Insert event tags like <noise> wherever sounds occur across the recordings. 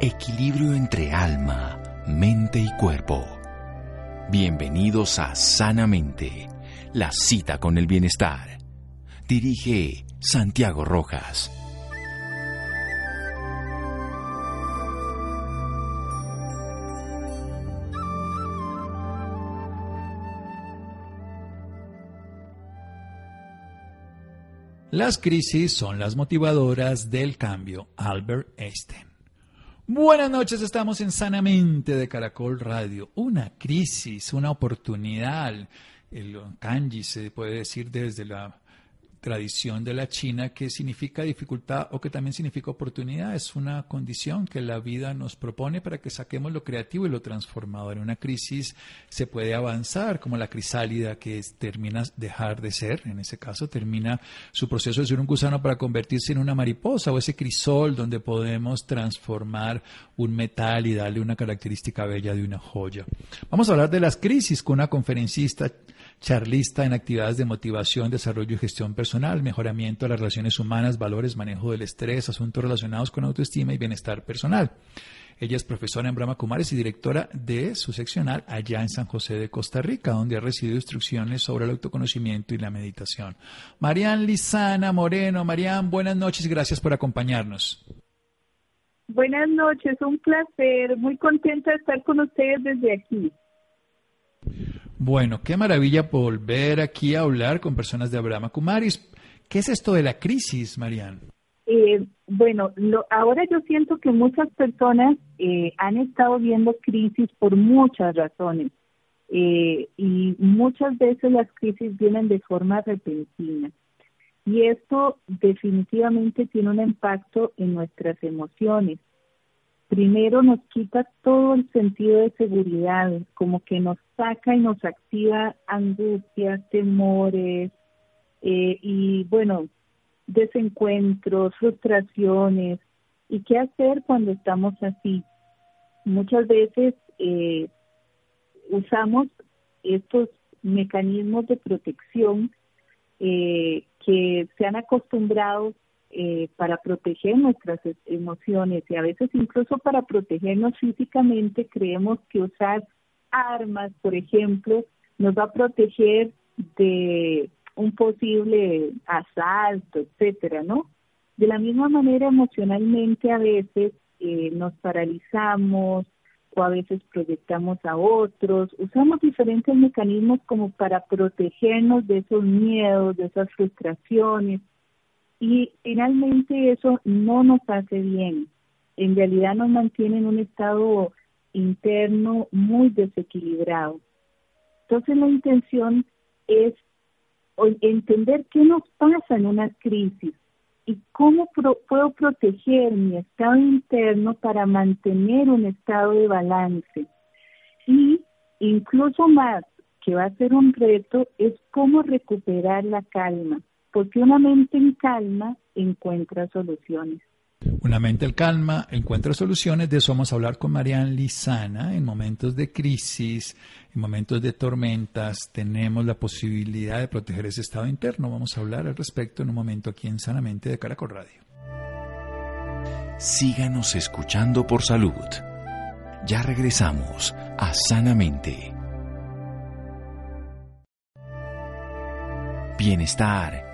Equilibrio entre alma, mente y cuerpo. Bienvenidos a Sanamente, la cita con el bienestar. Dirige Santiago Rojas. Las crisis son las motivadoras del cambio. Albert Einstein. Buenas noches, estamos en Sanamente de Caracol Radio. Una crisis, una oportunidad. El kanji se puede decir desde la tradición de la China que significa dificultad o que también significa oportunidad. Es una condición que la vida nos propone para que saquemos lo creativo y lo transformador. En una crisis se puede avanzar, como la crisálida que termina dejar de ser, en ese caso termina su proceso de ser un gusano para convertirse en una mariposa o ese crisol donde podemos transformar un metal y darle una característica bella de una joya. Vamos a hablar de las crisis con una conferencista charlista en actividades de motivación, desarrollo y gestión personal, mejoramiento de las relaciones humanas, valores, manejo del estrés, asuntos relacionados con autoestima y bienestar personal. Ella es profesora en Brahma Kumaris y directora de su seccional allá en San José de Costa Rica, donde ha recibido instrucciones sobre el autoconocimiento y la meditación. Marian Lizana Moreno. Marian, buenas noches gracias por acompañarnos. Buenas noches, un placer, muy contenta de estar con ustedes desde aquí. Bueno, qué maravilla volver aquí a hablar con personas de Abraham Kumaris. ¿Qué es esto de la crisis, Marian? Eh, bueno, ahora yo siento que muchas personas eh, han estado viendo crisis por muchas razones eh, y muchas veces las crisis vienen de forma repentina y esto definitivamente tiene un impacto en nuestras emociones primero nos quita todo el sentido de seguridad, como que nos saca y nos activa angustias, temores eh, y bueno, desencuentros, frustraciones. ¿Y qué hacer cuando estamos así? Muchas veces eh, usamos estos mecanismos de protección eh, que se han acostumbrado eh, para proteger nuestras e-, emociones y a veces incluso para protegernos físicamente creemos que usar armas, por ejemplo, nos va a proteger de un posible asalto, etcétera, ¿no? De la misma manera, emocionalmente a veces eh, nos paralizamos o a veces proyectamos a otros, usamos diferentes mecanismos como para protegernos de esos miedos, de esas frustraciones, y finalmente eso no nos hace bien. En realidad nos mantiene en un estado interno muy desequilibrado. Entonces la intención es entender qué nos pasa en una crisis y cómo puedo proteger mi estado interno para mantener un estado de balance. Y incluso más, que va a ser un reto, es cómo recuperar la calma porque una mente en calma encuentra soluciones. Una mente en calma encuentra soluciones. De eso vamos a hablar con Marian Lizana. En momentos de crisis, en momentos de tormentas, tenemos la posibilidad de proteger ese estado interno. Vamos a hablar al respecto en un momento aquí en Sanamente de Caracol Radio. Síganos escuchando por salud. Ya regresamos a Sanamente. Bienestar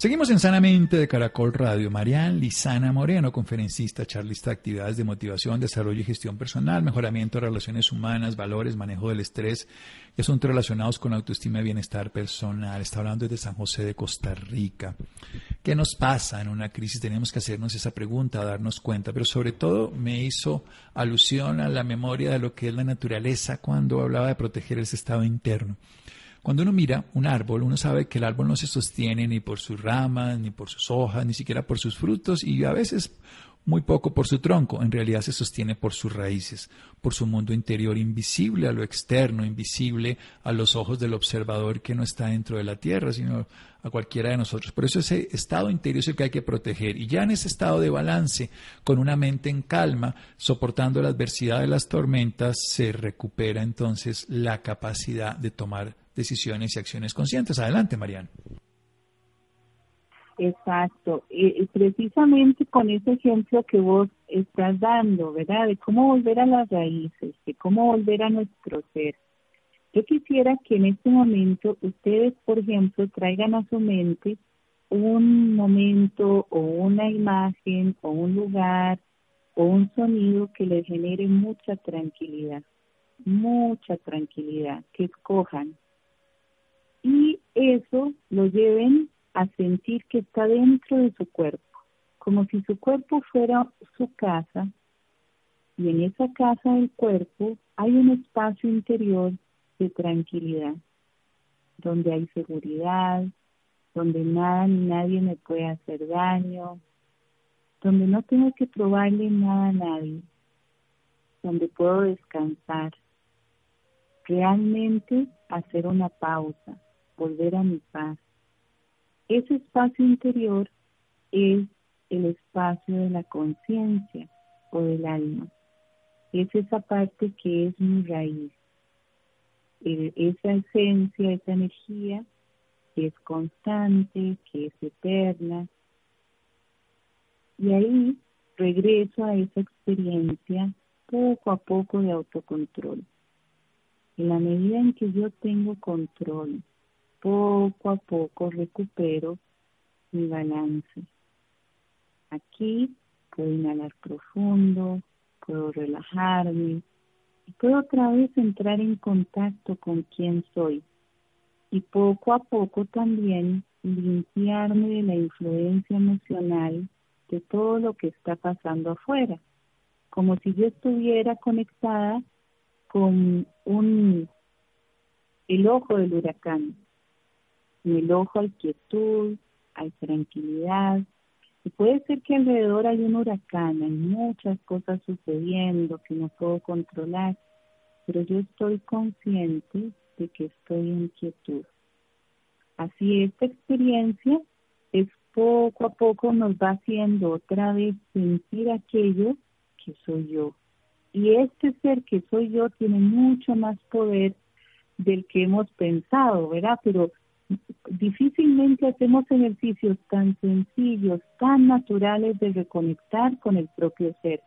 Seguimos en Sanamente de Caracol Radio. Marian Lizana Moreno, conferencista, charlista de actividades de motivación, desarrollo y gestión personal, mejoramiento de relaciones humanas, valores, manejo del estrés y asuntos relacionados con autoestima y bienestar personal. Está hablando desde San José de Costa Rica. ¿Qué nos pasa en una crisis? Tenemos que hacernos esa pregunta, darnos cuenta, pero sobre todo me hizo alusión a la memoria de lo que es la naturaleza cuando hablaba de proteger ese estado interno. Cuando uno mira un árbol, uno sabe que el árbol no se sostiene ni por sus ramas, ni por sus hojas, ni siquiera por sus frutos, y a veces muy poco por su tronco, en realidad se sostiene por sus raíces, por su mundo interior invisible a lo externo, invisible a los ojos del observador que no está dentro de la tierra, sino a cualquiera de nosotros. Por eso ese estado interior es el que hay que proteger. Y ya en ese estado de balance, con una mente en calma, soportando la adversidad de las tormentas, se recupera entonces la capacidad de tomar decisiones y acciones conscientes. Adelante, Mariana. Exacto, y, precisamente con ese ejemplo que vos estás dando, ¿verdad? De cómo volver a las raíces, de cómo volver a nuestro ser. Yo quisiera que en este momento ustedes, por ejemplo, traigan a su mente un momento o una imagen o un lugar o un sonido que les genere mucha tranquilidad, mucha tranquilidad, que escojan. Y eso lo lleven a sentir que está dentro de su cuerpo, como si su cuerpo fuera su casa y en esa casa del cuerpo hay un espacio interior de tranquilidad, donde hay seguridad, donde nada ni nadie me puede hacer daño, donde no tengo que probarle nada a nadie, donde puedo descansar, realmente hacer una pausa, volver a mi paz. Ese espacio interior es el espacio de la conciencia o del alma. Es esa parte que es mi raíz. esa esencia, esa energía que es constante, que es eterna. Y ahí regreso a esa experiencia poco a poco de autocontrol. En la medida en que yo tengo control poco a poco recupero mi balance. Aquí puedo inhalar profundo, puedo relajarme y puedo otra vez entrar en contacto con quien soy. Y poco a poco también limpiarme de la influencia emocional de todo lo que está pasando afuera, como si yo estuviera conectada con un el ojo del huracán, en el ojo hay quietud, hay tranquilidad. Y puede ser que alrededor hay un huracán, hay muchas cosas sucediendo que no puedo controlar, pero yo estoy consciente de que estoy en quietud. Así esta experiencia es poco a poco nos va haciendo otra vez sentir aquello que soy yo. Y este ser que soy yo tiene mucho más poder del que hemos pensado, ¿verdad? Pero difícilmente hacemos ejercicios tan sencillos, tan naturales de reconectar con el propio ser.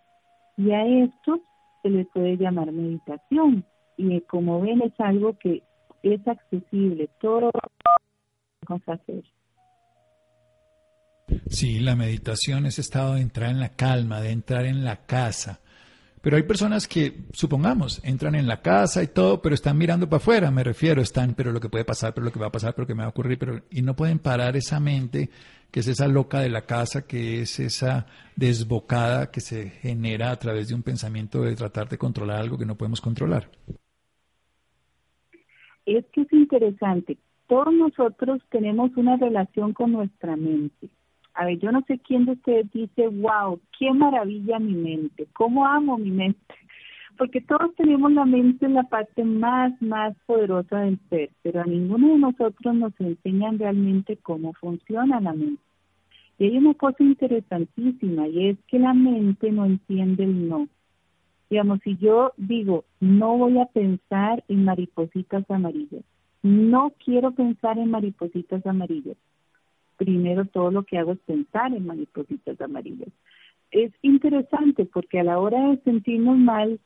Y a esto se le puede llamar meditación. Y como ven es algo que es accesible, todo podemos hacer. Sí, la meditación es estado de entrar en la calma, de entrar en la casa, pero hay personas que, supongamos, entran en la casa y todo, pero están mirando para afuera, me refiero, están, pero lo que puede pasar, pero lo que va a pasar, pero lo que me va a ocurrir, pero y no pueden parar esa mente que es esa loca de la casa, que es esa desbocada que se genera a través de un pensamiento de tratar de controlar algo que no podemos controlar. Es que es interesante. Todos nosotros tenemos una relación con nuestra mente a ver, yo no sé quién de ustedes dice, wow, qué maravilla mi mente, cómo amo mi mente, <laughs> porque todos tenemos la mente en la parte más, más poderosa del ser, pero a ninguno de nosotros nos enseñan realmente cómo funciona la mente. Y hay una cosa interesantísima y es que la mente no entiende el no. Digamos, si yo digo, no voy a pensar en maripositas amarillas, no quiero pensar en maripositas amarillas, primero todo lo que hago es pensar en maripositas amarillas. Es interesante porque a la hora de sentirnos mal,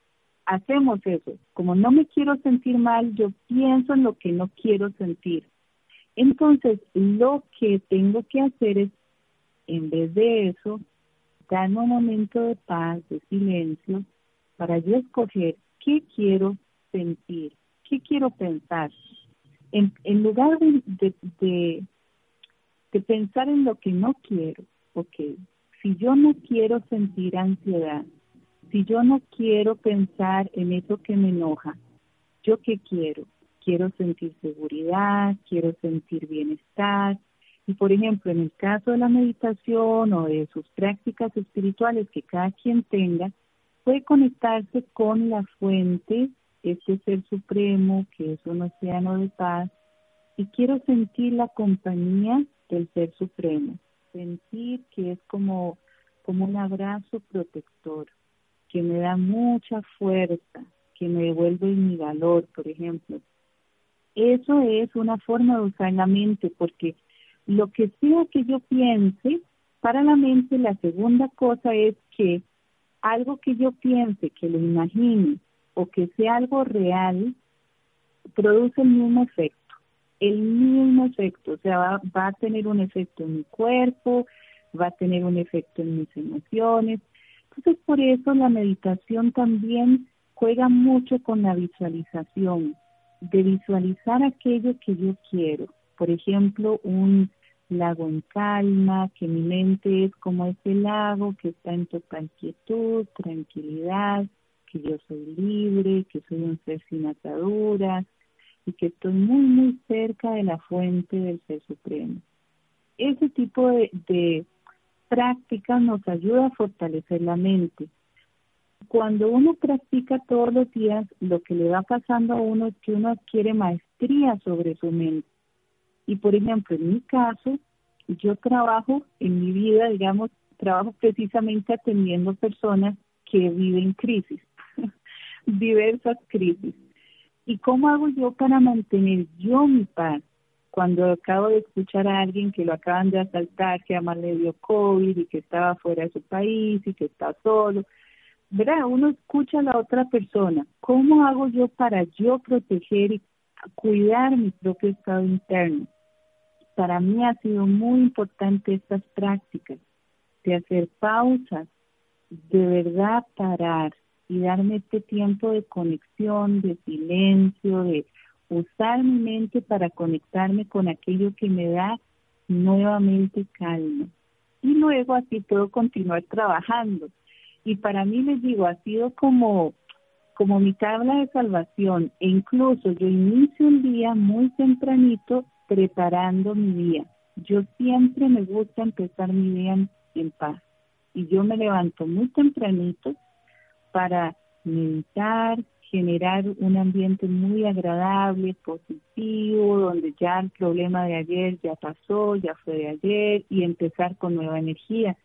hacemos eso. Como no me quiero sentir mal, yo pienso en lo que no quiero sentir. Entonces, lo que tengo que hacer es, en vez de eso, darme un momento de paz, de silencio, para yo escoger qué quiero sentir, qué quiero pensar. En, lugar de pensar en lo que no quiero, ok, si yo no quiero sentir ansiedad, si yo no quiero pensar en eso que me enoja, ¿yo qué quiero? Quiero sentir seguridad, quiero sentir bienestar, Y por ejemplo, en el caso de la meditación o de sus prácticas espirituales que cada quien tenga, puede conectarse con la fuente, ese ser supremo que es un océano de paz, y quiero sentir la compañía del ser supremo, sentir que es como, como un abrazo protector, que me da mucha fuerza, que me devuelve mi valor, por ejemplo. Eso es una forma de usar la mente, porque lo que sea que yo piense, para la mente la segunda cosa es que algo que yo piense, que lo imagine o que sea algo real, produce el mismo efecto, el mismo efecto, o sea, va, a tener un efecto en mi cuerpo, va a tener un efecto en mis emociones. Entonces, por eso la meditación también juega mucho con la visualización, de visualizar aquello que yo quiero. Por ejemplo, un lago en calma, que mi mente es como ese lago que está en total quietud, tranquilidad, que yo soy libre, que soy un ser sin ataduras y que estoy muy, muy cerca de la fuente del Ser Supremo. Ese tipo de, de prácticas nos ayuda a fortalecer la mente. Cuando uno practica todos los días, lo que le va pasando a uno es que uno adquiere maestría sobre su mente y por ejemplo, en mi caso, yo trabajo en mi vida, digamos, trabajo precisamente atendiendo personas que viven crisis, <laughs> diversas crisis. ¿Y cómo hago yo para mantener yo mi paz? Cuando acabo de escuchar a alguien que lo acaban de asaltar, que además le dio COVID y que estaba fuera de su país y que está solo, ¿verdad? Uno escucha a la otra persona. ¿Cómo hago yo para yo proteger y cuidar mi propio estado interno? para mí ha sido muy importante estas prácticas de hacer pausas, de verdad parar y darme este tiempo de conexión, de silencio, de usar mi mente para conectarme con aquello que me da nuevamente calma. Y luego así puedo continuar trabajando. Y para mí les digo, ha sido como, como mi tabla de salvación. E incluso yo inicio un día muy tempranito preparando mi día. Yo siempre me gusta empezar mi día en, paz y yo me levanto muy tempranito para meditar, generar un ambiente muy agradable, positivo, donde ya el problema de ayer ya pasó, ya fue de ayer y empezar con nueva energía.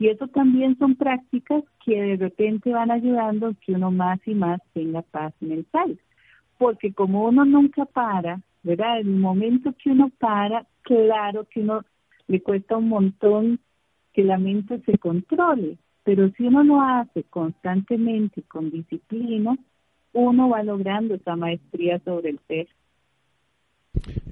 Y eso también son prácticas que de repente van ayudando a que uno más y más tenga paz mental. Porque como uno nunca para, ¿verdad? En el momento que uno para, claro que uno le cuesta un montón que la mente se controle, pero si uno lo hace constantemente con disciplina, uno va logrando esa maestría sobre el ser.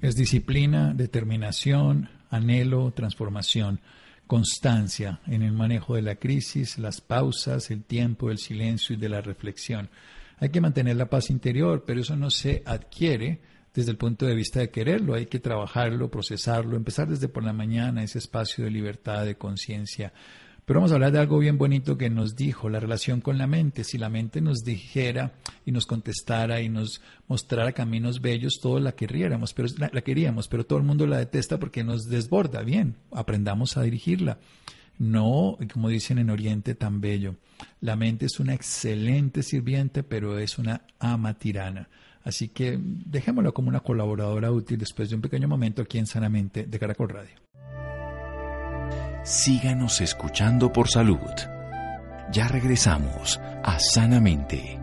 Es disciplina, determinación, anhelo, transformación, constancia en el manejo de la crisis, las pausas, el tiempo, el silencio y de la reflexión. Hay que mantener la paz interior, pero eso no se adquiere desde el punto de vista de quererlo, hay que trabajarlo, procesarlo, empezar desde por la mañana ese espacio de libertad, de conciencia. Pero vamos a hablar de algo bien bonito que nos dijo, la relación con la mente. Si la mente nos dijera y nos contestara y nos mostrara caminos bellos, todos la querríamos, pero la, queríamos, pero todo el mundo la detesta porque nos desborda. Bien, aprendamos a dirigirla. No, como dicen en Oriente, tan bello. La mente es una excelente sirviente, pero es una ama tirana. Así que dejémoslo como una colaboradora útil después de un pequeño momento aquí en Sanamente de Caracol Radio. Síganos escuchando por salud. Ya regresamos a Sanamente.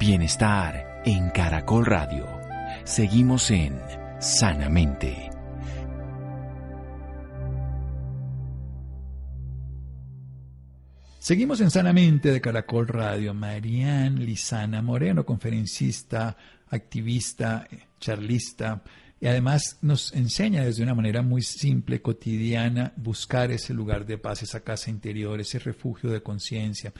Bienestar en Caracol Radio. Seguimos en Sanamente. Seguimos en Sanamente de Caracol Radio. Marianne Lizana Moreno, conferencista, activista, charlista, y además nos enseña desde una manera muy simple, cotidiana, buscar ese lugar de paz, esa casa interior, ese refugio de conciencia.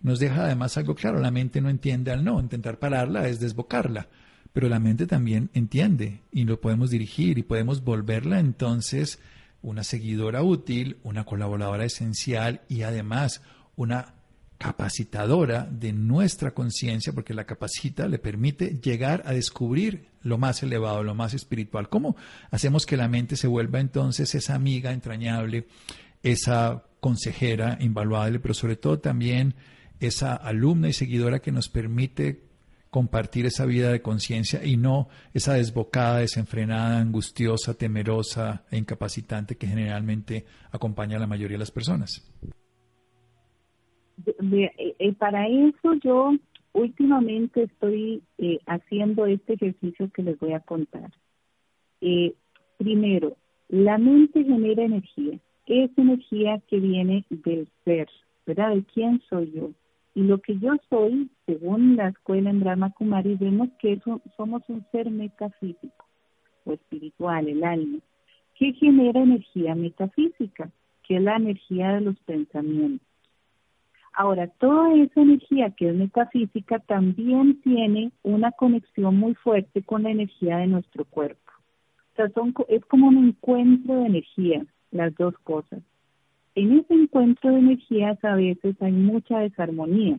Nos deja además algo claro, la mente no entiende al no, intentar pararla es desbocarla, pero la mente también entiende y lo podemos dirigir y podemos volverla entonces una seguidora útil, una colaboradora esencial y además una capacitadora de nuestra conciencia, porque la capacita, le permite llegar a descubrir lo más elevado, lo más espiritual. ¿Cómo hacemos que la mente se vuelva entonces esa amiga entrañable, esa consejera invaluable, pero sobre todo también esa alumna y seguidora que nos permite compartir esa vida de conciencia y no esa desbocada, desenfrenada, angustiosa, temerosa e incapacitante que generalmente acompaña a la mayoría de las personas. Eh, eh, para eso yo últimamente estoy eh, haciendo este ejercicio que les voy a contar. primero, la mente genera energía. Es energía que viene del ser, ¿verdad? ¿De quién soy yo? Y lo que yo soy, según la escuela en Brahma Kumari, vemos que somos un ser metafísico o espiritual, el alma, que genera energía metafísica, que es la energía de los pensamientos. Ahora, toda esa energía que es metafísica también tiene una conexión muy fuerte con la energía de nuestro cuerpo. O sea, es como un encuentro de energía, las dos cosas. En ese encuentro de energías a veces hay mucha desarmonía.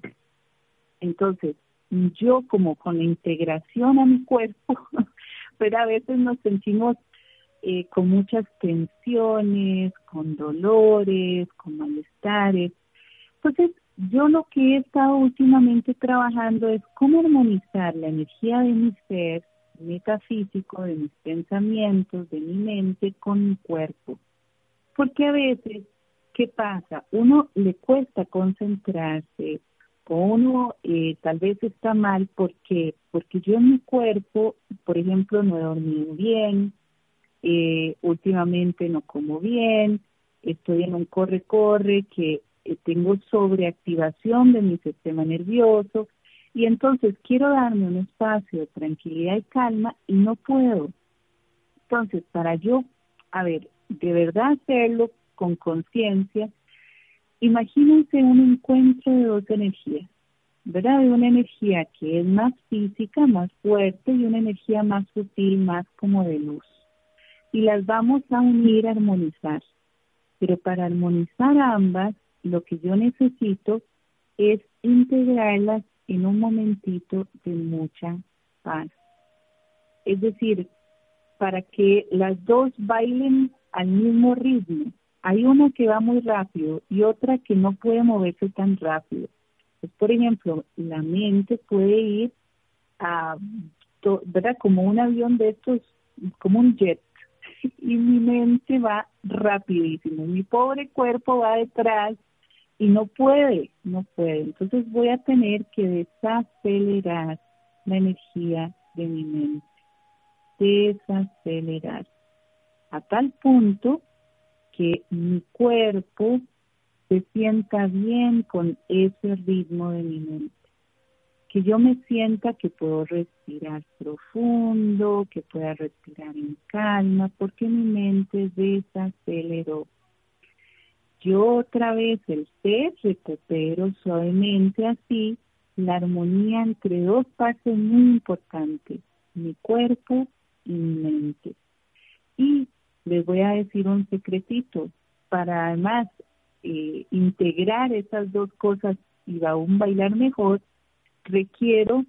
Entonces, yo como con la integración a mi cuerpo, <laughs> pero a veces nos sentimos eh, con muchas tensiones, con dolores, con malestares. Entonces, yo lo que he estado últimamente trabajando es cómo armonizar la energía de mi ser metafísico, de mis pensamientos, de mi mente con mi cuerpo. Porque a veces ¿qué pasa? Uno le cuesta concentrarse o uno eh, tal vez está mal porque porque yo en mi cuerpo, por ejemplo, no he dormido bien, eh, últimamente no como bien, estoy en un corre-corre que eh, tengo sobreactivación de mi sistema nervioso y entonces quiero darme un espacio de tranquilidad y calma y no puedo. Entonces, para yo, a ver, de verdad hacerlo con conciencia, imagínense un encuentro de dos energías, ¿verdad? De una energía que es más física, más fuerte y una energía más sutil, más como de luz. Y las vamos a unir, a armonizar. Pero para armonizar ambas, lo que yo necesito es integrarlas en un momentito de mucha paz. Es decir, para que las dos bailen al mismo ritmo, hay una que va muy rápido y otra que no puede moverse tan rápido. Pues, por ejemplo, la mente puede ir a, ¿verdad? Como un avión de estos, como un jet, <laughs> y mi mente va rapidísimo. Mi pobre cuerpo va detrás y no puede, no puede. Entonces voy a tener que desacelerar la energía de mi mente. Desacelerar. A tal punto que mi cuerpo se sienta bien con ese ritmo de mi mente. Que yo me sienta que puedo respirar profundo, que pueda respirar en calma, porque mi mente desaceleró. Yo otra vez el ser recupero suavemente así la armonía entre dos partes muy importantes, mi cuerpo y mi mente. Y les voy a decir un secretito para además eh, integrar esas dos cosas y aún bailar mejor, requiero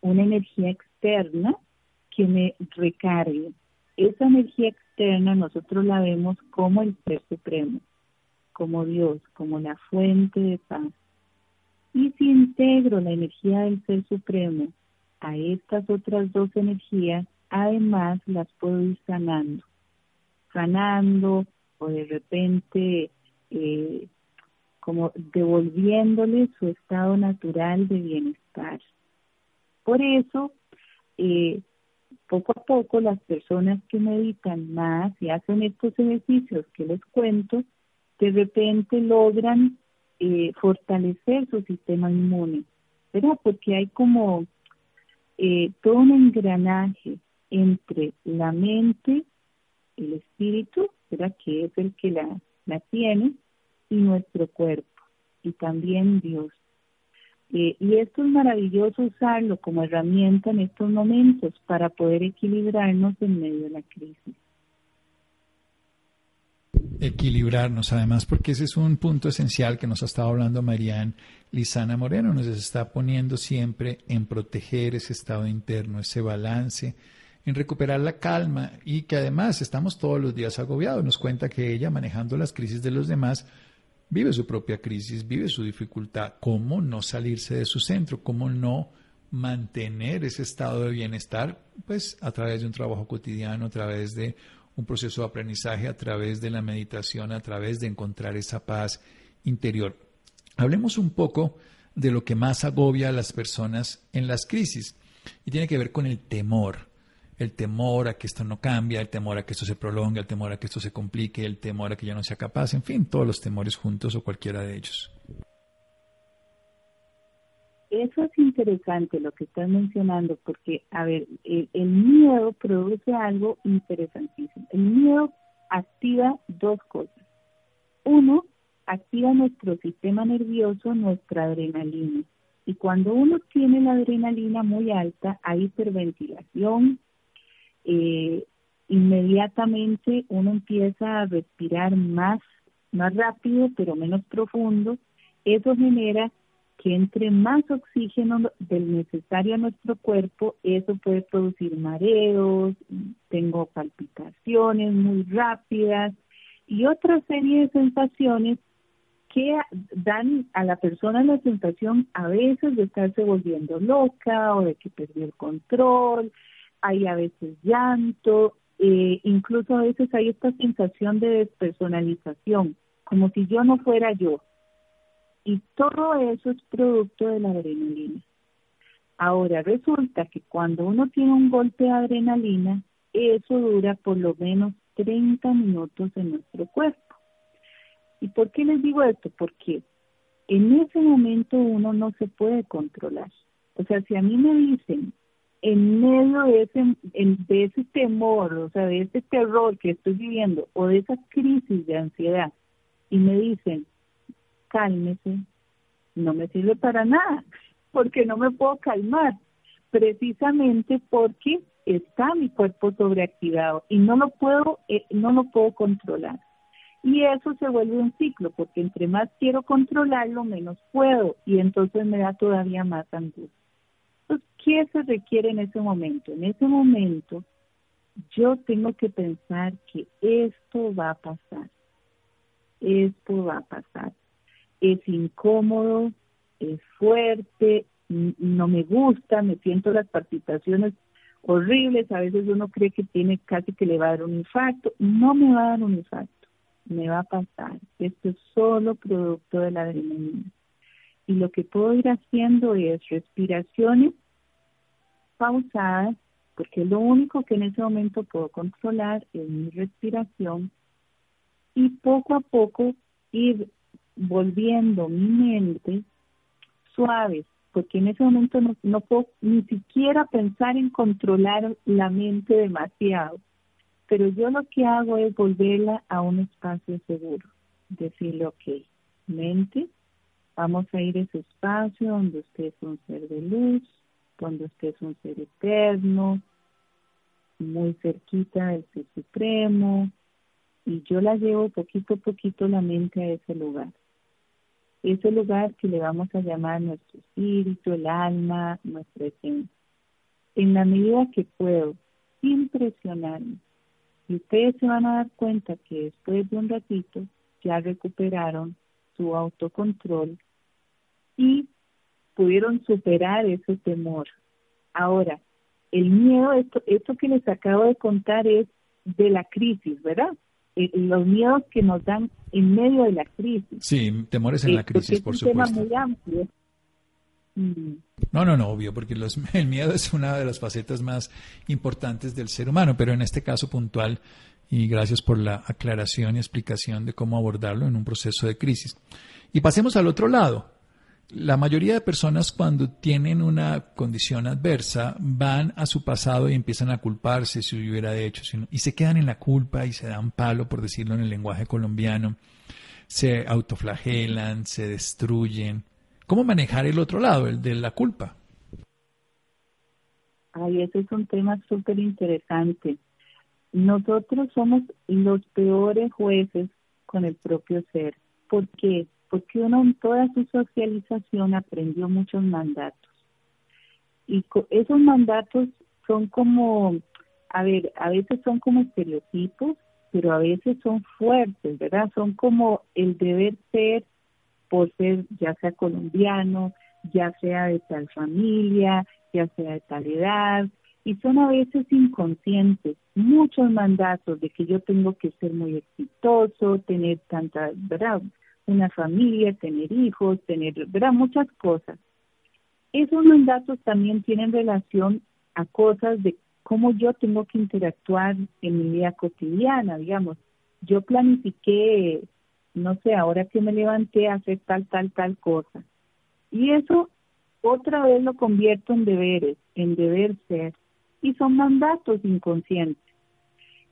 una energía externa que me recargue. Esa energía externa nosotros la vemos como el Ser Supremo, como Dios, como la fuente de paz. Y si integro la energía del Ser Supremo a estas otras dos energías, además las puedo ir sanando sanando o de repente eh, como devolviéndole su estado natural de bienestar. Por eso, eh, poco a poco las personas que meditan más y hacen estos ejercicios que les cuento, de repente logran eh, fortalecer su sistema inmune, ¿verdad? Porque hay como todo un engranaje entre la mente el espíritu, ¿verdad? que es el que la, la tiene, y nuestro cuerpo, y también Dios. Eh, y esto es maravilloso usarlo como herramienta en estos momentos para poder equilibrarnos en medio de la crisis. Equilibrarnos, además, porque ese es un punto esencial que nos ha estado hablando Marianne Lizana Moreno, nos está poniendo siempre en proteger ese estado interno, ese balance, en recuperar la calma y que además estamos todos los días agobiados. Nos cuenta que ella, manejando las crisis de los demás, vive su propia crisis, vive su dificultad. ¿Cómo no salirse de su centro? ¿Cómo no mantener ese estado de bienestar? Pues a través de un trabajo cotidiano, a través de un proceso de aprendizaje, a través de la meditación, a través de encontrar esa paz interior. Hablemos un poco de lo que más agobia a las personas en las crisis y tiene que ver con el temor el temor a que esto no cambie, el temor a que esto se prolongue, el temor a que esto se complique, el temor a que ya no sea capaz, en fin, todos los temores juntos o cualquiera de ellos. Eso es interesante lo que estás mencionando, porque, a ver, el, el miedo produce algo interesantísimo. El miedo activa dos cosas. Uno, activa nuestro sistema nervioso, nuestra adrenalina. Y cuando uno tiene la adrenalina muy alta, hay hiperventilación, eh, inmediatamente uno empieza a respirar más, más rápido, pero menos profundo. Eso genera que entre más oxígeno del necesario a nuestro cuerpo, eso puede producir mareos, tengo palpitaciones muy rápidas y otra serie de sensaciones que dan a la persona la sensación a veces de estarse volviendo loca o de que perdió el control, hay a veces llanto, eh, incluso a veces hay esta sensación de despersonalización, como si yo no fuera yo. Y todo eso es producto de la adrenalina. Ahora resulta que cuando uno tiene un golpe de adrenalina, eso dura por lo menos 30 minutos en nuestro cuerpo. ¿Y por qué les digo esto? Porque en ese momento uno no se puede controlar. O sea, si a mí me dicen, en medio de ese, de ese temor, o sea, de ese terror que estoy viviendo o de esa crisis de ansiedad y me dicen, cálmese, no me sirve para nada, <laughs> porque no me puedo calmar, precisamente porque está mi cuerpo sobreactivado y no lo puedo, eh, no lo puedo controlar. Y eso se vuelve un ciclo, porque entre más quiero controlarlo, menos puedo, y entonces me da todavía más angustia. ¿qué se requiere en ese momento? En ese momento yo tengo que pensar que esto va a pasar, esto va a pasar. Es incómodo, es fuerte, no me gusta, me siento las palpitaciones horribles, a veces uno cree que tiene casi que le va a dar un infarto, no me va a dar un infarto, me va a pasar. Esto es solo producto de la adrenalina. Y lo que puedo ir haciendo es respiraciones pausadas, porque lo único que en ese momento puedo controlar es mi respiración y poco a poco ir volviendo mi mente suave, porque en ese momento no, no puedo ni siquiera pensar en controlar la mente demasiado, pero yo lo que hago es volverla a un espacio seguro, decirle, ok, mente, vamos a ir a ese espacio donde usted es un ser de luz, cuando usted es un ser eterno, muy cerquita del Ser Supremo, y yo la llevo poquito a poquito la mente a ese lugar. Ese lugar que le vamos a llamar nuestro espíritu, el alma, nuestra esencia. En la medida que puedo, sin presionarme, y ustedes se van a dar cuenta que después de un ratito ya recuperaron su autocontrol y pudieron superar ese temor. Ahora, el miedo, esto, esto que les acabo de contar es de la crisis, ¿verdad? Eh, los miedos que nos dan en medio de la crisis. Sí, temores en la crisis, por supuesto. Es un tema muy amplio. Mm. No, no, no, obvio, porque los, <laughs> el miedo es una de las facetas más importantes del ser humano, pero en este caso puntual, y gracias por la aclaración y explicación de cómo abordarlo en un proceso de crisis. Y pasemos al otro lado, la mayoría de personas cuando tienen una condición adversa van a su pasado y empiezan a culparse si hubiera hecho, y se quedan en la culpa y se dan palo, por decirlo en el lenguaje colombiano, se autoflagelan, se destruyen. ¿Cómo manejar el otro lado, el de la culpa? Ay, ese es un tema súper interesante. Nosotros somos los peores jueces con el propio ser. ¿Por qué? Porque uno en toda su socialización aprendió muchos mandatos. Y esos mandatos son como, a ver, a veces son como estereotipos, pero a veces son fuertes, ¿verdad? Son como el deber ser por ser ya sea colombiano, ya sea de tal familia, ya sea de tal edad, y son a veces inconscientes, muchos mandatos de que yo tengo que ser muy exitoso, tener tanta, ¿verdad? Una familia, tener hijos, tener, ¿verdad? Muchas cosas. Esos mandatos también tienen relación a cosas de cómo yo tengo que interactuar en mi vida cotidiana, digamos. Yo planifiqué, no sé, ahora que me levanté hacer tal, tal, tal cosa. Y eso otra vez lo convierto en deberes, en deber ser y son mandatos inconscientes.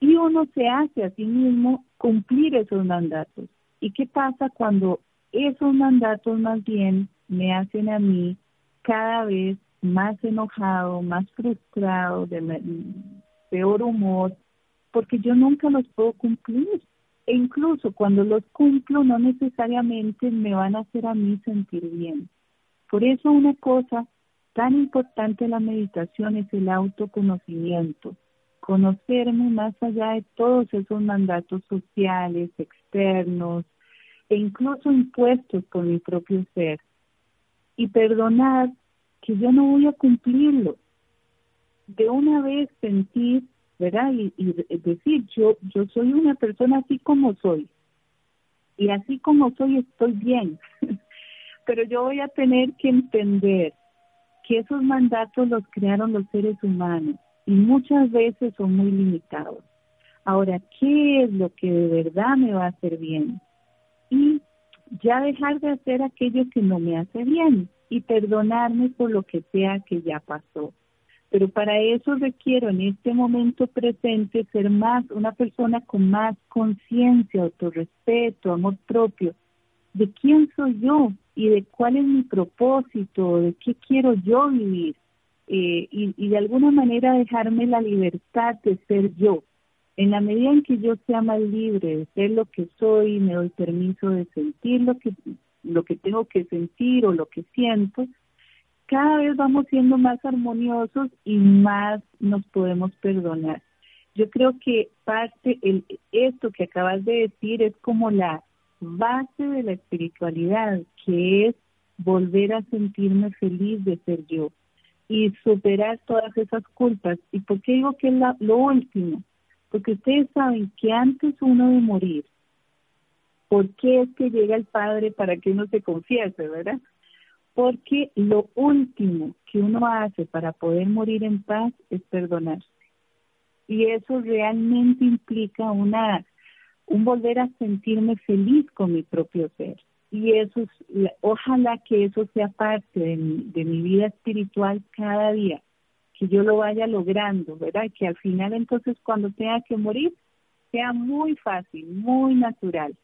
Y uno se hace a sí mismo cumplir esos mandatos. ¿Y qué pasa cuando esos mandatos más bien me hacen a mí cada vez más enojado, más frustrado, de peor humor, porque yo nunca los puedo cumplir. E incluso cuando los cumplo no necesariamente me van a hacer a mí sentir bien. Por eso una cosa tan importante la meditación es el autoconocimiento, conocerme más allá de todos esos mandatos sociales, externos e incluso impuestos por mi propio ser y perdonar que yo no voy a cumplirlo. De una vez sentir, ¿verdad? Y, y decir, yo, yo soy una persona así como soy. Y así como soy estoy bien. <laughs> Pero yo voy a tener que entender que esos mandatos los crearon los seres humanos y muchas veces son muy limitados. Ahora, ¿qué es lo que de verdad me va a hacer bien? Y ya dejar de hacer aquello que no me hace bien y perdonarme por lo que sea que ya pasó. Pero para eso requiero en este momento presente ser más una persona con más conciencia, autorrespeto, amor propio. ¿De quién soy yo? y de cuál es mi propósito, de qué quiero yo vivir eh, y, de alguna manera dejarme la libertad de ser yo. En la medida en que yo sea más libre de ser lo que soy, me doy permiso de sentir lo que, lo que tengo que sentir o lo que siento, cada vez vamos siendo más armoniosos y más nos podemos perdonar. Yo creo que parte, el, esto que acabas de decir es como la, base de la espiritualidad, que es volver a sentirme feliz de ser yo y superar todas esas culpas. ¿Y por qué digo que es lo último? Porque ustedes saben que antes uno de morir, ¿por qué es que llega el Padre para que uno se confiese, verdad? Porque lo último que uno hace para poder morir en paz es perdonarse. Y eso realmente implica una un volver a sentirme feliz con mi propio ser. Y eso, es, ojalá que eso sea parte de mi, de mi vida espiritual cada día, que yo lo vaya logrando, ¿verdad? Que al final entonces cuando tenga que morir sea muy fácil, muy natural.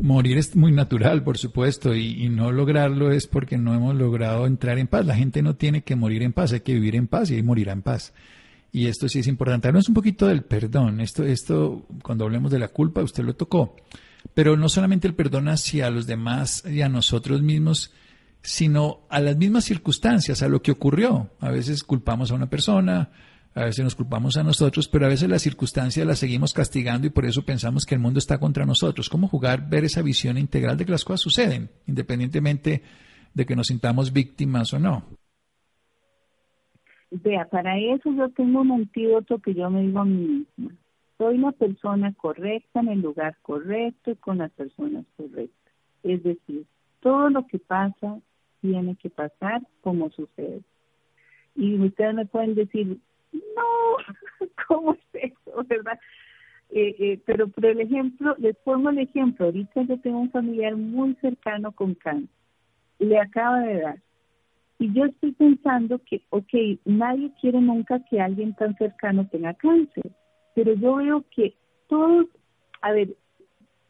Morir es muy natural, por supuesto, y, no lograrlo es porque no hemos logrado entrar en paz. La gente no tiene que morir en paz, hay que vivir en paz y morirá en paz. Y esto sí es importante. Hablamos un poquito del perdón. Esto, esto, cuando hablemos de la culpa, usted lo tocó. Pero no solamente el perdón hacia los demás y a nosotros mismos, sino a las mismas circunstancias, a lo que ocurrió. A veces culpamos a una persona, a veces nos culpamos a nosotros, pero a veces las circunstancias las seguimos castigando y por eso pensamos que el mundo está contra nosotros. ¿Cómo jugar, ver esa visión integral de que las cosas suceden, independientemente de que nos sintamos víctimas o no? Vea, para eso yo tengo un antídoto que yo me digo a mí misma. Soy la persona correcta en el lugar correcto y con las personas correctas. Es decir, todo lo que pasa tiene que pasar como sucede. Y ustedes me pueden decir, no, <laughs> ¿cómo es eso? ¿Verdad? Eh, eh, pero por el ejemplo, les pongo el ejemplo. Ahorita yo tengo un familiar muy cercano con cáncer. Le acaba de dar y yo estoy pensando que, ok, nadie quiere nunca que alguien tan cercano tenga cáncer, pero yo veo que todos, a ver,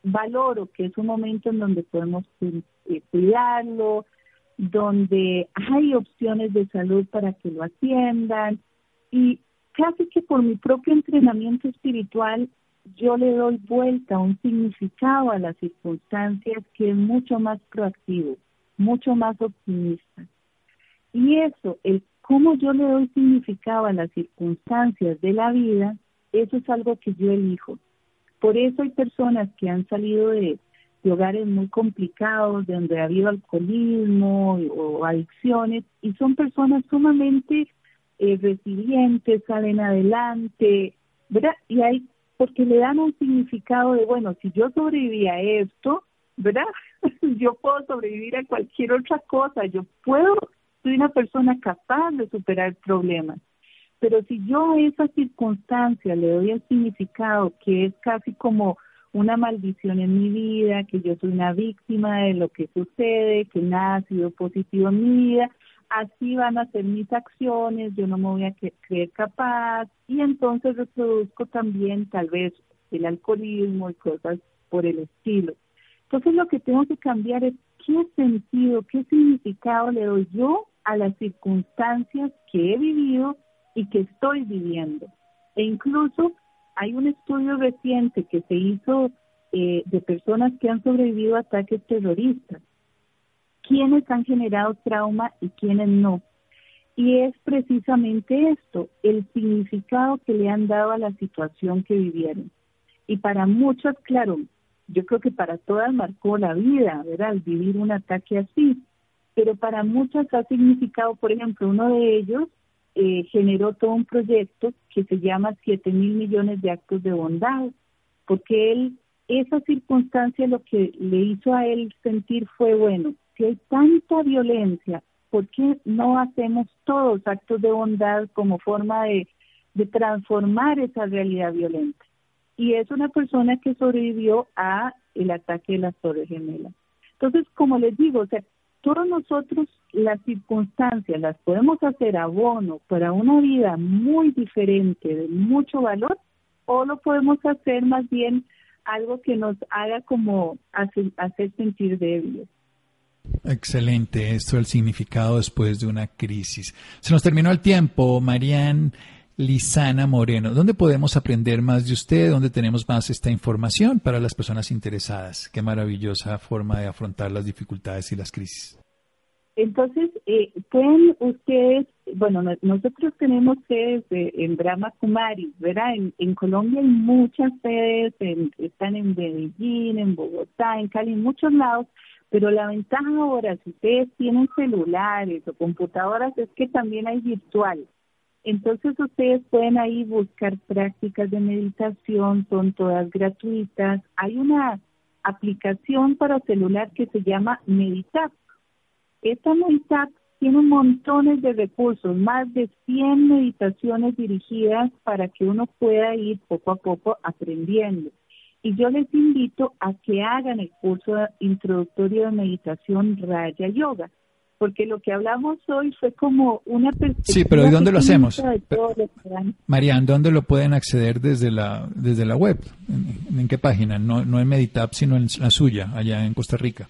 valoro que es un momento en donde podemos eh, cuidarlo, donde hay opciones de salud para que lo atiendan y casi que por mi propio entrenamiento espiritual yo le doy vuelta, un significado a las circunstancias que es mucho más proactivo, mucho más optimista. Y eso, el cómo yo le doy significado a las circunstancias de la vida, eso es algo que yo elijo. Por eso hay personas que han salido de, hogares muy complicados, de donde ha habido alcoholismo o adicciones, y son personas sumamente eh, resilientes, salen adelante, ¿verdad? Y hay, porque le dan un significado de, bueno, si yo sobreviví a esto, ¿verdad? <laughs> yo puedo sobrevivir a cualquier otra cosa, yo puedo, soy una persona capaz de superar problemas. Pero si yo a esa circunstancia le doy el significado que es casi como una maldición en mi vida, que yo soy una víctima de lo que sucede, que nada ha sido positivo en mi vida, así van a ser mis acciones, yo no me voy a creer capaz y entonces reproduzco también tal vez el alcoholismo y cosas por el estilo. Entonces lo que tengo que cambiar es qué sentido, qué significado le doy yo a las circunstancias que he vivido y que estoy viviendo. E incluso hay un estudio reciente que se hizo eh, de personas que han sobrevivido a ataques terroristas quiénes han generado trauma y quiénes no. Y es precisamente esto, el significado que le han dado a la situación que vivieron. Y para muchos, claro, yo creo que para todas marcó la vida, ¿verdad? Vivir un ataque así. Pero para muchas ha significado, por ejemplo, uno de ellos eh, generó todo un proyecto que se llama 7 mil millones de actos de bondad, porque él, esa circunstancia lo que le hizo a él sentir fue, bueno, si hay tanta violencia, ¿por qué no hacemos todos actos de bondad como forma de, transformar esa realidad violenta? Y es una persona que sobrevivió a el ataque de las Torres Gemelas. Entonces, como les digo, o sea, todos nosotros las circunstancias las podemos hacer abono para una vida muy diferente, de mucho valor, o lo podemos hacer más bien algo que nos haga como hacer, sentir débiles. Excelente, esto el significado después de una crisis. Se nos terminó el tiempo, Marian Lizana Moreno. ¿Dónde podemos aprender más de usted? ¿Dónde tenemos más esta información para las personas interesadas? Qué maravillosa forma de afrontar las dificultades y las crisis. Entonces, eh, pueden ustedes, bueno, nosotros tenemos sedes en Brahma Kumaris, ¿verdad? En, Colombia hay muchas sedes, están en Medellín, en Bogotá, en Cali, en muchos lados, pero la ventaja ahora, si ustedes tienen celulares o computadoras, es que también hay virtual. Entonces ustedes pueden ahí buscar prácticas de meditación, son todas gratuitas. Hay una aplicación para celular que se llama Meditap. Esta Meditap tiene montones de recursos, más de 100 meditaciones dirigidas para que uno pueda ir poco a poco aprendiendo. Y yo les invito a que hagan el curso introductorio de meditación Raya Yoga, porque lo que hablamos hoy fue como una perspectiva. Sí, pero ¿y dónde lo hacemos? Marian, ¿dónde lo pueden acceder desde la desde la web? ¿En, qué página? No, no en Meditap, sino en la suya, allá en Costa Rica.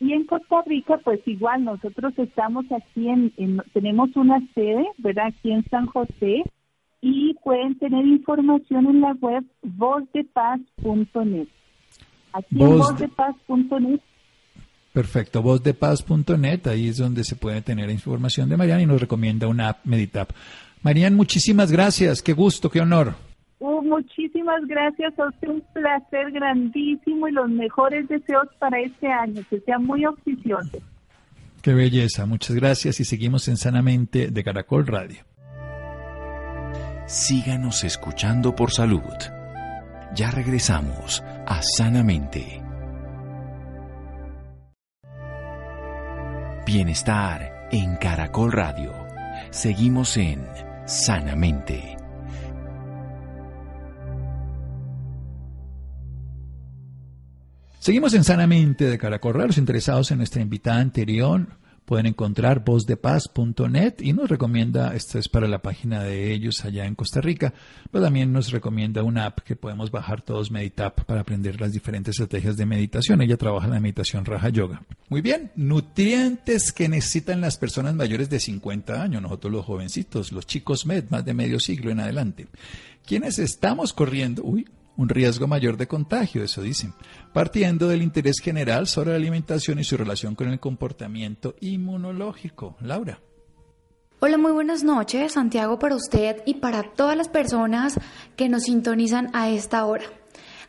Y en Costa Rica, pues igual, nosotros estamos aquí en tenemos una sede, ¿verdad? Aquí en San José, y pueden tener información en la web vozdepaz.net. Aquí en vozdepaz.net. Perfecto, vozdepaz.net, ahí es donde se puede tener información de Marian y nos recomienda una app Meditap. Marian, muchísimas gracias, qué gusto, qué honor. Uh, muchísimas gracias a usted, un placer grandísimo y los mejores deseos para este año, que sea muy auspicioso. Qué belleza, muchas gracias y seguimos en Sanamente de Caracol Radio síganos escuchando por salud. Ya regresamos a Sanamente. Bienestar en Caracol Radio. Seguimos en Sanamente. Seguimos en Sanamente de Caracol Radio. Los interesados en nuestra invitada anterior pueden encontrar vozdepaz.net y nos recomienda, esto es para la página de ellos allá en Costa Rica, pero también nos recomienda una app que podemos bajar todos Meditap para aprender las diferentes estrategias de meditación. Ella trabaja en la meditación Raja Yoga. Muy bien, nutrientes que necesitan las personas mayores de 50 años, nosotros los jovencitos, los chicos med, más de medio siglo en adelante. Quienes estamos corriendo, uy, un riesgo mayor de contagio, eso dicen, partiendo del interés general sobre la alimentación y su relación con el comportamiento inmunológico. Laura. Hola, muy buenas noches, Santiago, para usted y para todas las personas que nos sintonizan a esta hora.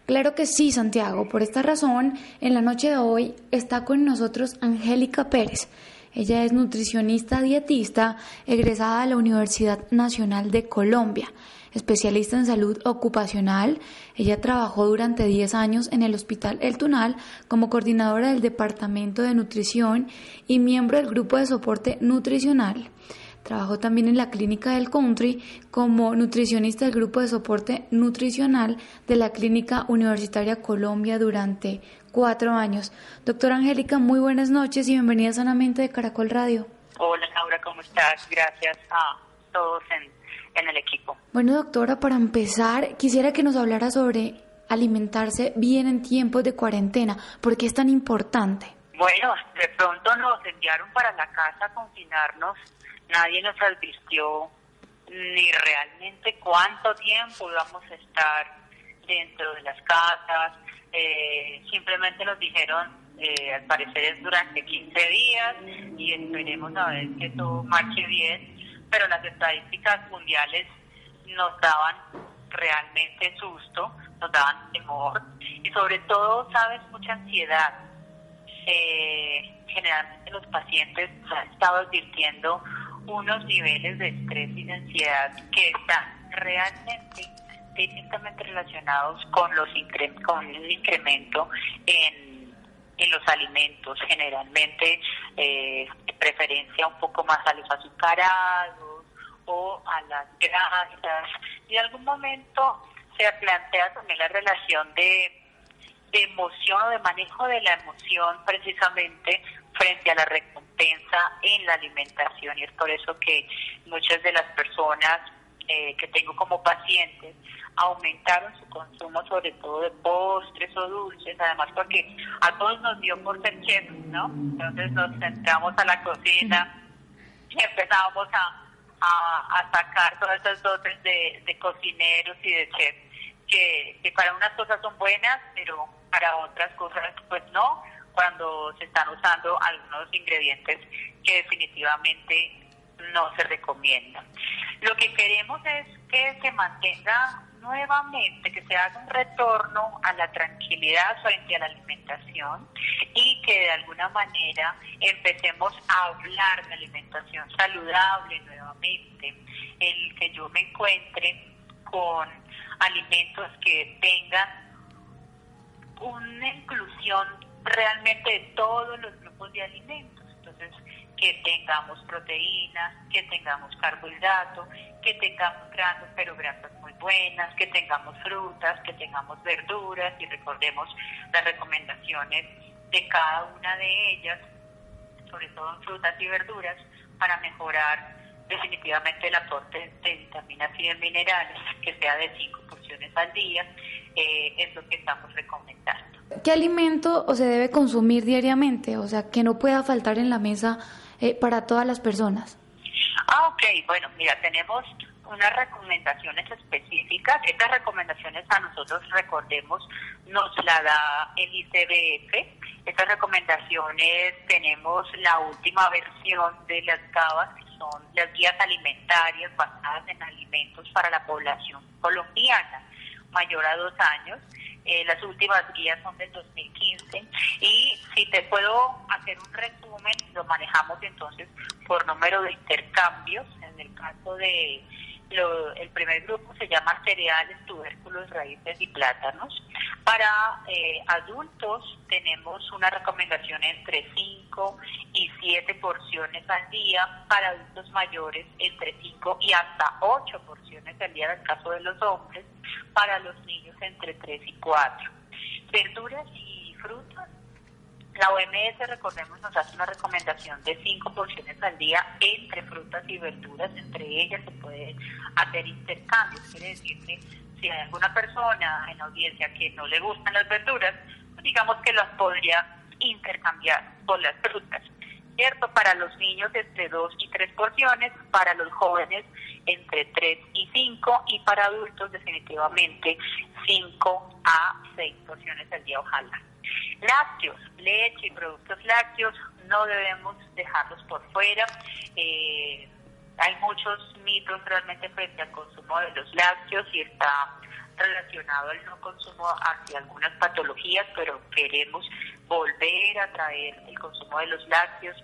Claro que sí, Santiago. Por esta razón, en la noche de hoy está con nosotros Angélica Pérez. Ella es nutricionista dietista egresada de la Universidad Nacional de Colombia especialista en salud ocupacional. Ella trabajó durante 10 años en el Hospital El Tunal como coordinadora del Departamento de Nutrición y miembro del Grupo de Soporte Nutricional. Trabajó también en la Clínica del Country como nutricionista del Grupo de Soporte Nutricional de la Clínica Universitaria Colombia durante cuatro años. Doctora Angélica, muy buenas noches y bienvenida sanamente de Caracol Radio. Hola Laura, ¿cómo estás? Gracias a todos en en el equipo. Bueno, doctora, para empezar, quisiera que nos hablara sobre alimentarse bien en tiempos de cuarentena. ¿Por qué es tan importante? Bueno, de pronto nos enviaron para la casa a confinarnos. Nadie nos advirtió ni realmente cuánto tiempo íbamos a estar dentro de las casas. Eh, simplemente nos dijeron, eh, al parecer es durante 15 días y esperemos a ver que todo marche bien pero las estadísticas mundiales nos daban realmente susto, nos daban temor y sobre todo, sabes, mucha ansiedad. Eh, generalmente los pacientes han estado advirtiendo unos niveles de estrés y de ansiedad que están realmente directamente relacionados con los con el incremento en, en los alimentos, generalmente eh, preferencia un poco más a los azucarados o a las grasas. Y en algún momento se plantea también la relación de, de emoción o de manejo de la emoción precisamente frente a la recompensa en la alimentación. Y es por eso que muchas de las personas eh, que tengo como pacientes aumentaron su consumo sobre todo de postres o dulces, además porque a todos nos dio por ser chefs, ¿no? Entonces nos centramos a la cocina y empezamos a, a, sacar todas esas dotes de, de cocineros y de chefs que, que para unas cosas son buenas, pero para otras cosas pues no, cuando se están usando algunos ingredientes que definitivamente no se recomiendan. Lo que queremos es que se mantenga nuevamente, que se haga un retorno a la tranquilidad frente a la alimentación y que de alguna manera empecemos a hablar de alimentación saludable nuevamente, el que yo me encuentre con alimentos que tengan una inclusión realmente de todos los grupos de alimentos. Entonces, que tengamos proteínas, que tengamos carbohidratos, que tengamos grasas, pero grasas muy buenas, que tengamos frutas, que tengamos verduras y recordemos las recomendaciones de cada una de ellas, sobre todo en frutas y verduras, para mejorar definitivamente el aporte de vitaminas y de minerales, que sea de 5 porciones al día, eh, es lo que estamos recomendando. ¿Qué alimento o se debe consumir diariamente? O sea, que no pueda faltar en la mesa eh, para todas las personas? Ah, ok. Bueno, mira, tenemos unas recomendaciones específicas. Estas recomendaciones a nosotros, recordemos, nos la da el ICBF. Estas recomendaciones tenemos la última versión de las GABAS, que son las guías alimentarias basadas en alimentos para la población colombiana mayor a dos años. Eh, las últimas guías son del 2015 y si te puedo hacer un resumen, lo manejamos entonces por número de intercambios. En el caso de el primer grupo se llama cereales, tubérculos, raíces y plátanos. Para eh, adultos tenemos una recomendación entre 5 y 7 porciones al día, para adultos mayores entre 5 y hasta 8 porciones al día en el caso de los hombres, para los niños entre 3 y 4. Verduras y frutas La OMS, recordemos, nos hace una recomendación de cinco porciones al día entre frutas y verduras. Entre ellas se pueden hacer intercambios. Quiere decir que si hay alguna persona en la audiencia que no le gustan las verduras, pues digamos que las podría intercambiar por las frutas. ¿Cierto? Para los niños entre dos y tres porciones, para los jóvenes entre tres y cinco y para adultos definitivamente cinco a seis porciones al día, ojalá. Lácteos, leche y productos lácteos no debemos dejarlos por fuera. Eh, hay muchos mitos realmente frente al consumo de los lácteos y está relacionado al no consumo hacia algunas patologías, pero queremos volver a traer el consumo de los lácteos.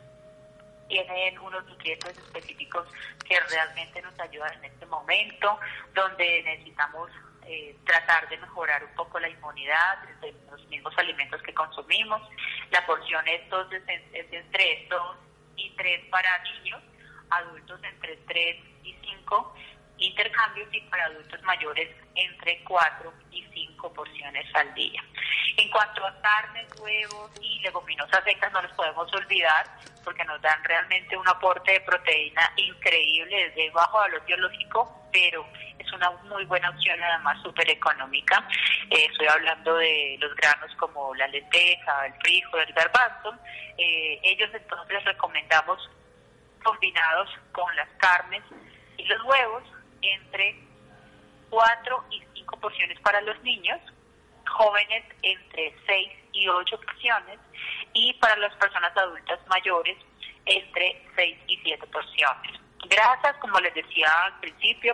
Tienen unos nutrientes específicos que realmente nos ayudan en este momento, donde necesitamos eh, tratar de mejorar un poco la inmunidad de los mismos alimentos que consumimos. La porción es, dos, es entre 2 y 3 para niños, adultos entre 3 y 5 intercambios y para adultos mayores entre 4 y 5 porciones al día. En cuanto a carnes, huevos y leguminosas secas, no les podemos olvidar porque nos dan realmente un aporte de proteína increíble, desde bajo valor biológico, pero es una muy buena opción, además súper económica. Eh, estoy hablando de los granos como la lenteja, el frijol, el garbanzo. Eh, ellos entonces recomendamos combinados con las carnes y los huevos entre 4 y 5 porciones para los niños, jóvenes entre 6 y 8 porciones y para las personas adultas mayores entre 6 y 7 porciones. Grasas, como les decía al principio,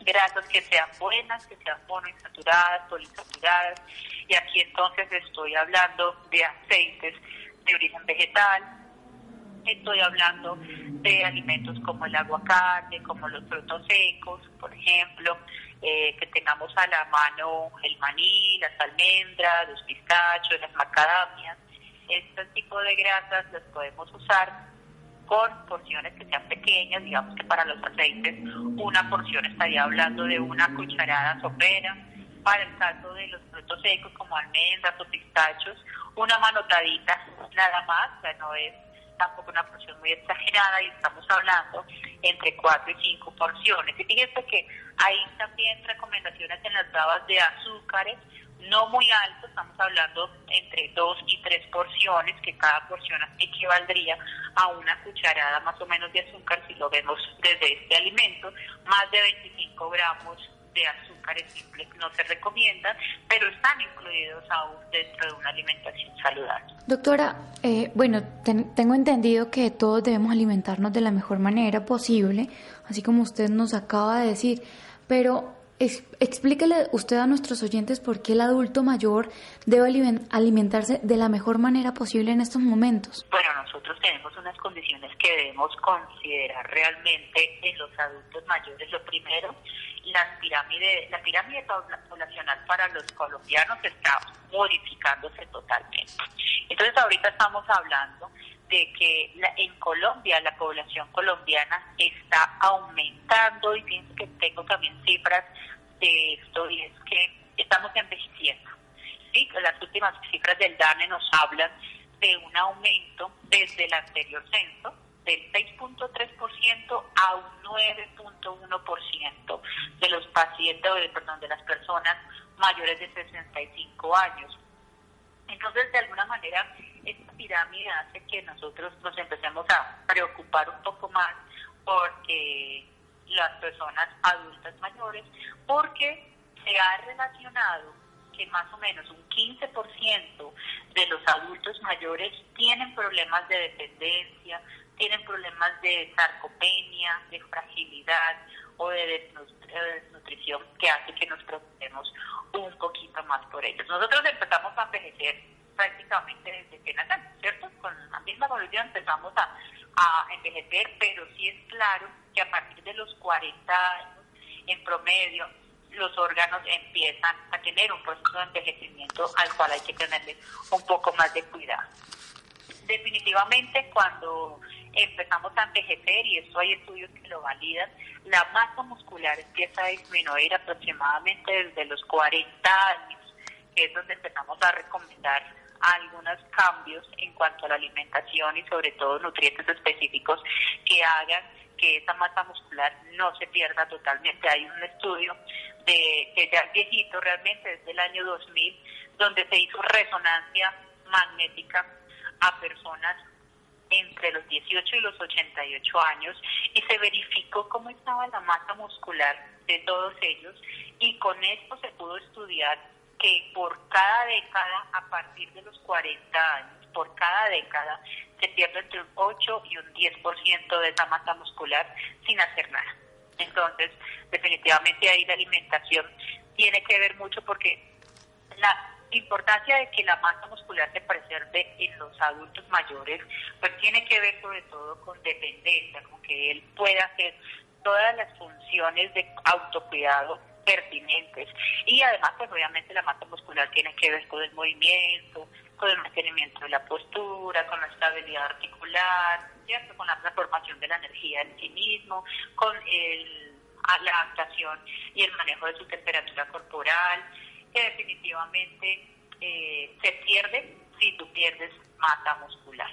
grasas que sean buenas, que sean monoinsaturadas, poliinsaturadas, y aquí entonces estoy hablando de aceites de origen vegetal, estoy hablando de alimentos como el aguacate, como los frutos secos, por ejemplo, eh, que tengamos a la mano el maní, las almendras, los pistachos, las macadamias. Este tipo de grasas las podemos usar con porciones que sean pequeñas, digamos que para los aceites una porción estaría hablando de una cucharada sopera, para el caso de los frutos secos como almendras o pistachos, una manotadita nada más, o sea, no es tampoco una porción muy exagerada y estamos hablando entre 4 y 5 porciones. Y fíjense que hay también recomendaciones en las babas de azúcares, no muy altos, estamos hablando entre 2 y 3 porciones, que cada porción equivaldría a una cucharada más o menos de azúcar si lo vemos desde este alimento, más de 25 gramos de azúcares simples no se recomiendan, pero están incluidos aún dentro de una alimentación saludable. Doctora, eh, bueno, tengo entendido que todos debemos alimentarnos de la mejor manera posible, así como usted nos acaba de decir, pero explíquele usted a nuestros oyentes por qué el adulto mayor debe alimentarse de la mejor manera posible en estos momentos. Bueno, nosotros tenemos unas condiciones que debemos considerar realmente en los adultos mayores. Lo primero la pirámide, la pirámide poblacional para los colombianos está modificándose totalmente. Entonces ahorita estamos hablando de que en Colombia la población colombiana está aumentando y pienso que tengo también cifras de esto y es que estamos envejeciendo. ¿sí? Las últimas cifras del DANE nos hablan de un aumento desde el anterior censo del 6.3% a un 9.1% de los pacientes, perdón, de las personas mayores de 65 años. Entonces, de alguna manera, esta pirámide hace que nosotros nos empecemos a preocupar un poco más porque las personas adultas mayores, porque se ha relacionado que más o menos un 15% de los adultos mayores tienen problemas de dependencia, tienen problemas de sarcopenia, de fragilidad o de desnutrición que hace que nos preocupemos un poquito más por ellos. Nosotros empezamos a envejecer prácticamente desde que nacemos, ¿cierto? Con la misma evolución empezamos a, a envejecer, pero sí es claro que a partir de los 40 años, en promedio, los órganos empiezan a tener un proceso de envejecimiento al cual hay que tenerle un poco más de cuidado. Definitivamente cuando empezamos a envejecer, y eso hay estudios que lo validan, la masa muscular empieza a disminuir aproximadamente desde los 40 años, que es donde empezamos a recomendar algunos cambios en cuanto a la alimentación y sobre todo nutrientes específicos que hagan que esa masa muscular no se pierda totalmente. Hay un estudio de que ya viejito realmente, desde el año 2000, donde se hizo resonancia magnética a personas entre los 18 y los 88 años y se verificó cómo estaba la masa muscular de todos ellos y con esto se pudo estudiar que por cada década, a partir de los 40 años, por cada década, se pierde entre un 8 y un 10% de esa masa muscular sin hacer nada. Entonces, definitivamente ahí la alimentación tiene que ver mucho porque la importancia de que la masa muscular se preserve en los adultos mayores, pues tiene que ver sobre todo con dependencia, con que él pueda hacer todas las funciones de autocuidado pertinentes. Y además, pues obviamente la masa muscular tiene que ver con el movimiento, con el mantenimiento de la postura, con la estabilidad articular, ¿cierto? con la transformación de la energía en sí mismo, con el, la adaptación y el manejo de su temperatura corporal, que definitivamente eh, se pierde si tú pierdes masa muscular.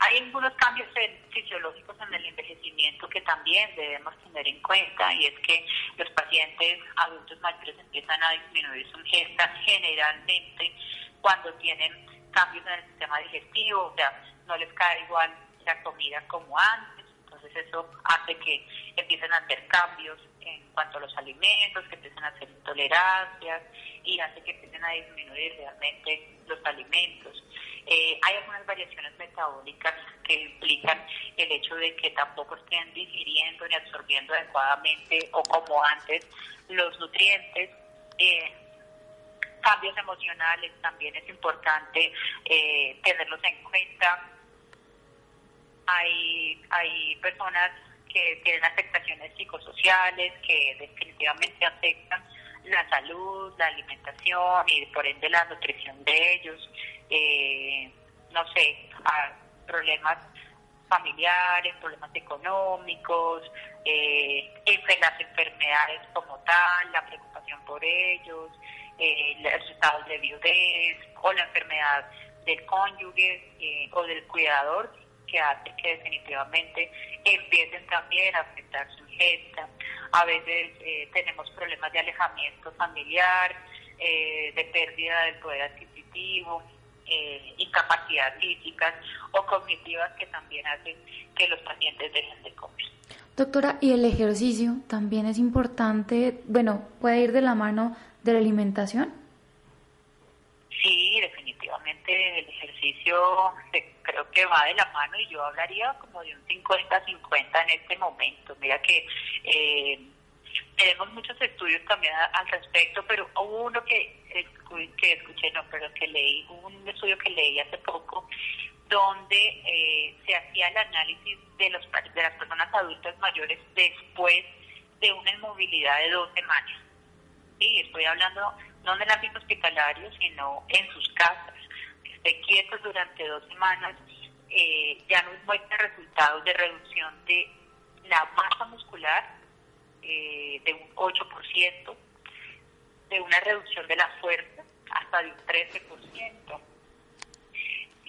Hay algunos cambios fisiológicos en el envejecimiento que también debemos tener en cuenta y es que los pacientes adultos mayores empiezan a disminuir su ingesta generalmente cuando tienen cambios en el sistema digestivo, o sea, no les cae igual la comida como antes, entonces eso hace que empiecen a hacer cambios en cuanto a los alimentos, que empiecen a hacer intolerancias y hace que empiecen a disminuir realmente los alimentos. Eh, hay algunas variaciones metabólicas que implican el hecho de que tampoco estén digiriendo ni absorbiendo adecuadamente o como antes los nutrientes. Eh, cambios emocionales también es importante eh, tenerlos en cuenta. Hay, hay personas que tienen afectaciones psicosociales que definitivamente afectan la salud, la alimentación y por ende la nutrición de ellos, eh, no sé, problemas familiares, problemas económicos, eh, las enfermedades como tal, la preocupación por ellos, eh, los estados de viudez o la enfermedad del cónyuge eh, o del cuidador que hace que definitivamente empiecen también a afectar su ingesta. A veces eh, tenemos problemas de alejamiento familiar, eh, de pérdida del poder adquisitivo, eh, incapacidad físicas o cognitivas que también hacen que los pacientes dejen de comer. Doctora, ¿y el ejercicio también es importante? Bueno, ¿puede ir de la mano de la alimentación? Sí, definitivamente el ejercicio creo que va de la mano y yo hablaría como de un 50-50 en este momento. Mira que eh, tenemos muchos estudios también al respecto, pero hubo uno que, que escuché, no, pero que leí, un estudio que leí hace poco donde eh, se hacía el análisis de, los, de las personas adultas mayores después de una inmovilidad de dos semanas. Sí, estoy hablando no en el ámbito hospitalario, sino en sus casas, esté quietos durante dos semanas, eh, ya nos muestra resultados de reducción de la masa muscular eh, de un 8%, de una reducción de la fuerza hasta de un 13%,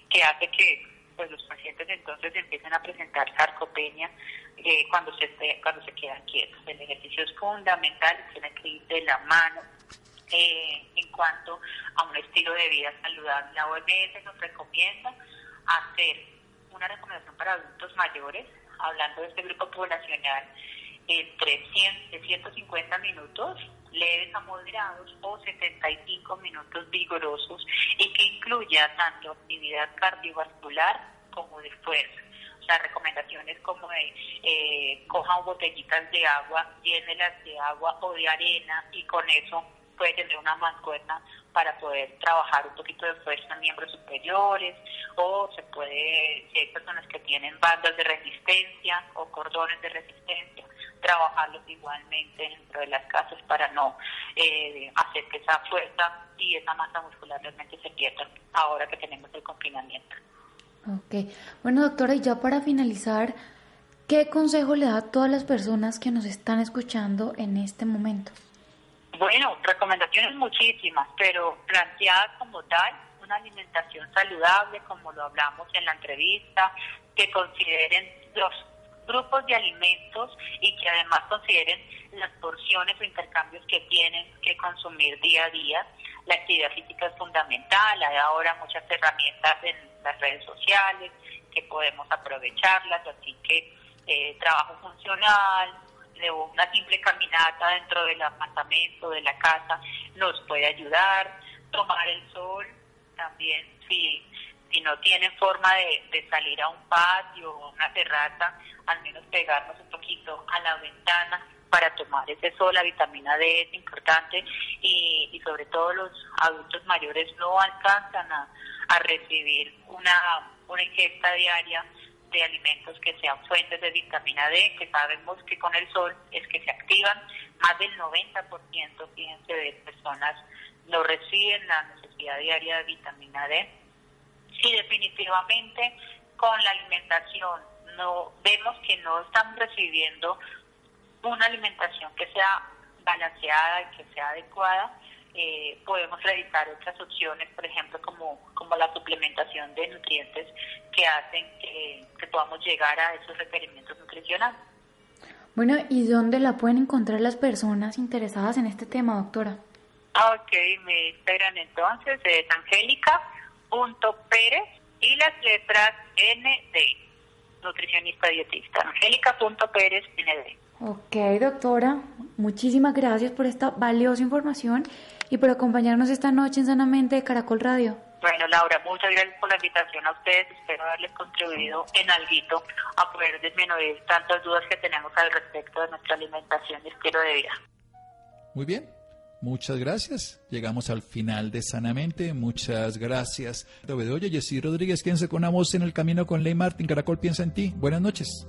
que hace que pues los pacientes entonces empiecen a presentar sarcopenia eh, cuando se cuando se quedan quietos. El ejercicio es fundamental, tiene que ir de la mano eh, en cuanto a un estilo de vida saludable. La OMS nos recomienda hacer una recomendación para adultos mayores, hablando de este grupo poblacional, entre 100, de 150 minutos leves a moderados o 75 minutos vigorosos y que incluya tanto actividad cardiovascular como de fuerza. O sea, recomendaciones como de eh, cojan botellitas de agua, llénelas de agua o de arena y con eso puede tener una mancuerna para poder trabajar un poquito de fuerza en miembros superiores o se puede, si hay personas que tienen bandas de resistencia o cordones de resistencia, trabajarlos igualmente dentro de las casas para no eh, hacer que esa fuerza y esa masa muscular realmente se pierdan ahora que tenemos el confinamiento. Ok, bueno doctora, y ya para finalizar, ¿qué consejo le da a todas las personas que nos están escuchando en este momento? Bueno, recomendaciones muchísimas, pero planteadas como tal, una alimentación saludable, como lo hablamos en la entrevista, que consideren los grupos de alimentos y que además consideren las porciones o intercambios que tienen que consumir día a día. La actividad física es fundamental, hay ahora muchas herramientas en las redes sociales que podemos aprovecharlas, así que eh, trabajo funcional, de una simple caminata dentro del apartamento, de la casa, nos puede ayudar, tomar el sol también, si, si no tienen forma de, salir a un patio o una terraza, al menos pegarnos un poquito a la ventana para tomar ese sol, la vitamina D es importante y, y sobre todo los adultos mayores no alcanzan a, a recibir una, una ingesta diaria de alimentos que sean fuentes de vitamina D, que sabemos que con el sol es que se activan. Más del 90%, fíjense, de personas no reciben la necesidad diaria de vitamina D. Sí, definitivamente con la alimentación no vemos que no están recibiendo una alimentación que sea balanceada y que sea adecuada, eh, podemos realizar otras opciones, por ejemplo, como, como la suplementación de nutrientes que hacen que, podamos llegar a esos requerimientos nutricionales. Bueno, ¿y dónde la pueden encontrar las personas interesadas en este tema, doctora? Ok, me esperan entonces, es angélica.pérez y las letras ND, nutricionista dietista, angélica.pérez ND. Ok, doctora, muchísimas gracias por esta valiosa información y por acompañarnos esta noche en Sanamente de Caracol Radio. Bueno, Laura, muchas gracias por la invitación a ustedes. Espero haberles contribuido en algo a poder disminuir tantas dudas que tenemos al respecto de nuestra alimentación y estilo de vida. Muy bien. Muchas gracias. Llegamos al final de Sanamente. Muchas gracias. Oye, Jessy Rodríguez, quédense con una voz en el camino con Ley Martín. Caracol piensa en ti. Buenas noches.